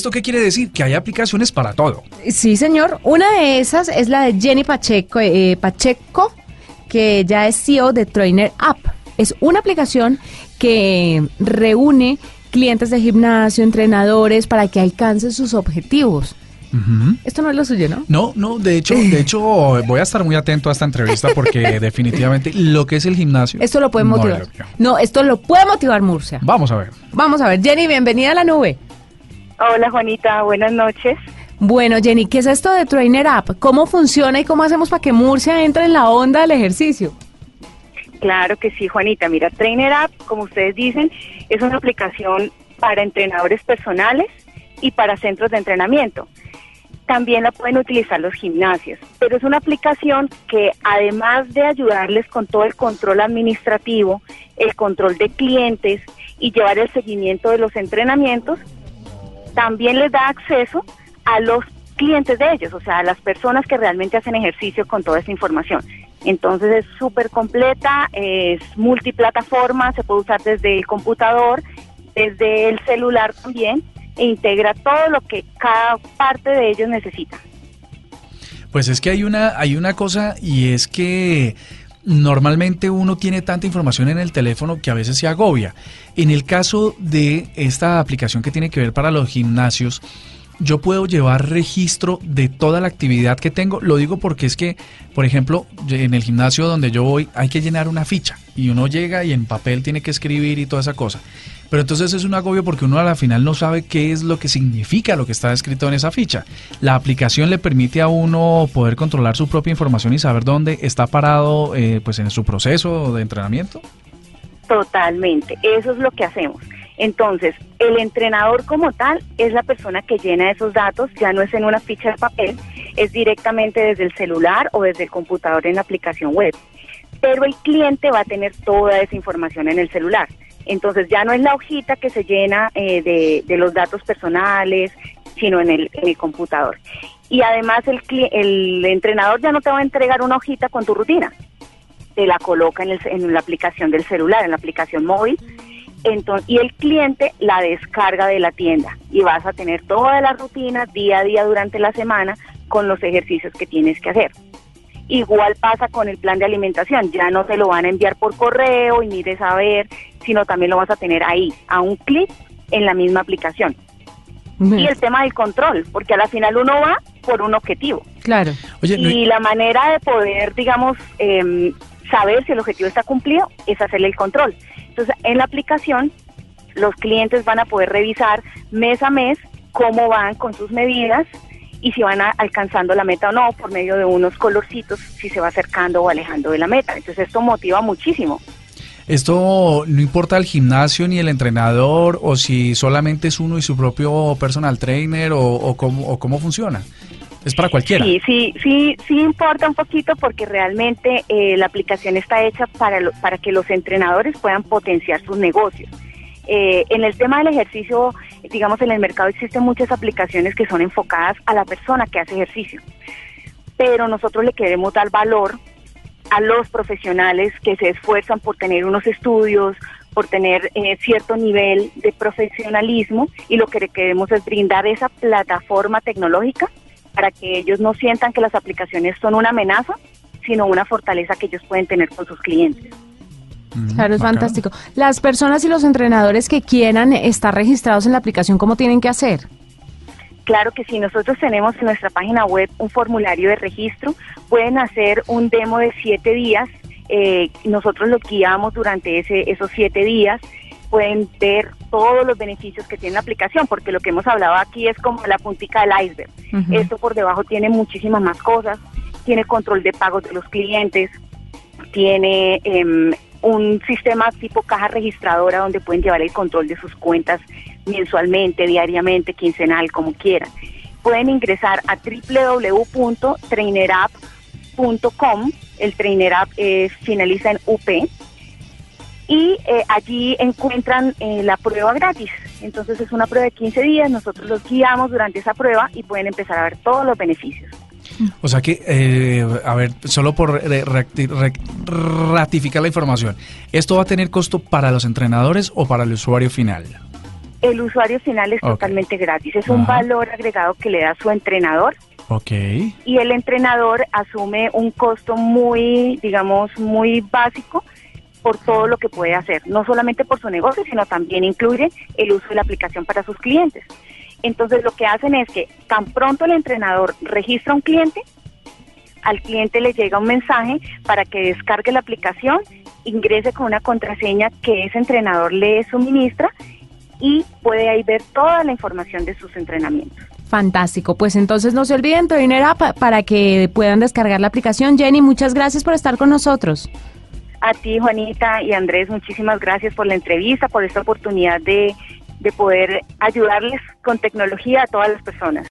¿Esto qué quiere decir? Que hay aplicaciones para todo. Sí, señor. Una de esas es la de Jenny Pacheco, eh, Pacheco que ya es CEO de Trainer App. Es una aplicación que reúne clientes de gimnasio, entrenadores, para que alcancen sus objetivos. Esto no es lo suyo, ¿no? No, no, de hecho, de hecho voy a estar muy atento a esta entrevista porque definitivamente lo que es el gimnasio. Esto lo puede motivar. No, esto lo puede motivar Murcia. Vamos a ver. Vamos a ver. Jenny, bienvenida a la nube. Hola Juanita, buenas noches. Bueno, Jenny, ¿qué es esto de Trainer App? ¿Cómo funciona y cómo hacemos para que Murcia entre en la onda del ejercicio? Claro que sí, Juanita. Mira, Trainer App, como ustedes dicen, es una aplicación para entrenadores personales y para centros de entrenamiento. También la pueden utilizar los gimnasios, pero es una aplicación que además de ayudarles con todo el control administrativo, el control de clientes y llevar el seguimiento de los entrenamientos, también les da acceso a los clientes de ellos, o sea, a las personas que realmente hacen ejercicio con toda esa información. Entonces es súper completa, es multiplataforma, se puede usar desde el computador, desde el celular también, e integra todo lo que cada parte de ellos necesita. Pues es que hay una, hay una cosa y es que normalmente uno tiene tanta información en el teléfono que a veces se agobia. En el caso de esta aplicación que tiene que ver para los gimnasios, yo puedo llevar registro de toda la actividad que tengo. Lo digo porque es que, por ejemplo, en el gimnasio donde yo voy hay que llenar una ficha y uno llega y en papel tiene que escribir y toda esa cosa. Pero entonces es un agobio porque uno a la final no sabe qué es lo que significa lo que está escrito en esa ficha. La aplicación le permite a uno poder controlar su propia información y saber dónde está parado eh, pues en su proceso de entrenamiento. Totalmente, eso es lo que hacemos. Entonces, el entrenador como tal es la persona que llena esos datos, ya no es en una ficha de papel, es directamente desde el celular o desde el computador en la aplicación web. Pero el cliente va a tener toda esa información en el celular. Entonces ya no es la hojita que se llena eh, de, los datos personales, sino en el, computador. Y además el, el entrenador ya no te va a entregar una hojita con tu rutina, te la coloca en, en la aplicación del celular, en la aplicación móvil entonces, y el cliente la descarga de la tienda y vas a tener toda la rutina día a día durante la semana con los ejercicios que tienes que hacer. Igual pasa con el plan de alimentación, ya no te lo van a enviar por correo y mires a ver, sino también lo vas a tener ahí, a un clic en la misma aplicación. Y el tema del control, porque a la final uno va por un objetivo. Claro. y la manera de poder, digamos, em, saber si el objetivo está cumplido es hacerle el control. Entonces, en la aplicación, los clientes van a poder revisar mes a mes cómo van con sus medidas y si van alcanzando la meta o no por medio de unos colorcitos, si se va acercando o alejando de la meta. Entonces, esto motiva muchísimo. Esto no importa el gimnasio ni el entrenador o si solamente es uno y su propio personal trainer o, cómo, o cómo funciona. Es para cualquiera. Sí, sí, sí, sí importa un poquito porque realmente eh, la aplicación está hecha para, para que los entrenadores puedan potenciar sus negocios. Eh, en el tema del ejercicio, digamos, en el mercado existen muchas aplicaciones que son enfocadas a la persona que hace ejercicio, pero nosotros le queremos dar valor a los profesionales que se esfuerzan por tener unos estudios, por tener eh, cierto nivel de profesionalismo y lo que queremos es brindar esa plataforma tecnológica para que ellos no sientan que las aplicaciones son una amenaza, sino una fortaleza que ellos pueden tener con sus clientes. Mm, claro, es fantástico. Las personas y los entrenadores que quieran estar registrados en la aplicación, ¿cómo tienen que hacer? Claro que sí, nosotros tenemos en nuestra página web un formulario de registro, pueden hacer un demo de siete días, eh, nosotros lo guiamos durante ese, esos siete días, pueden ver todos los beneficios que tiene la aplicación, porque lo que hemos hablado aquí es como la puntica del iceberg. Esto por debajo tiene muchísimas más cosas, tiene control de pagos de los clientes, tiene em, un sistema tipo caja registradora donde pueden llevar el control de sus cuentas mensualmente, diariamente, quincenal, como quieran. Pueden ingresar a www.trainerapp.com, el trainerapp eh, finaliza en UP, y eh, allí encuentran eh, la prueba gratis. Entonces es una prueba de 15 días, nosotros los guiamos durante esa prueba y pueden empezar a ver todos los beneficios. O sea que, eh, a ver, solo por ratificar la información, ¿esto va a tener costo para los entrenadores o para el usuario final? El usuario final es totalmente gratis. Es un valor agregado que le da su entrenador Ok. y el entrenador asume un costo muy, digamos, muy básico por todo lo que puede hacer, no solamente por su negocio, sino también incluye el uso de la aplicación para sus clientes. Entonces lo que hacen es que tan pronto el entrenador registra un cliente, al cliente le llega un mensaje para que descargue la aplicación, ingrese con una contraseña que ese entrenador le suministra y puede ahí ver toda la información de sus entrenamientos. Fantástico. Pues entonces no se olviden Trainer App para que puedan descargar la aplicación. Jenny, muchas gracias por estar con nosotros. A ti, Juanita y Andrés, muchísimas gracias por la entrevista, por esta oportunidad de, de poder ayudarles con tecnología a todas las personas.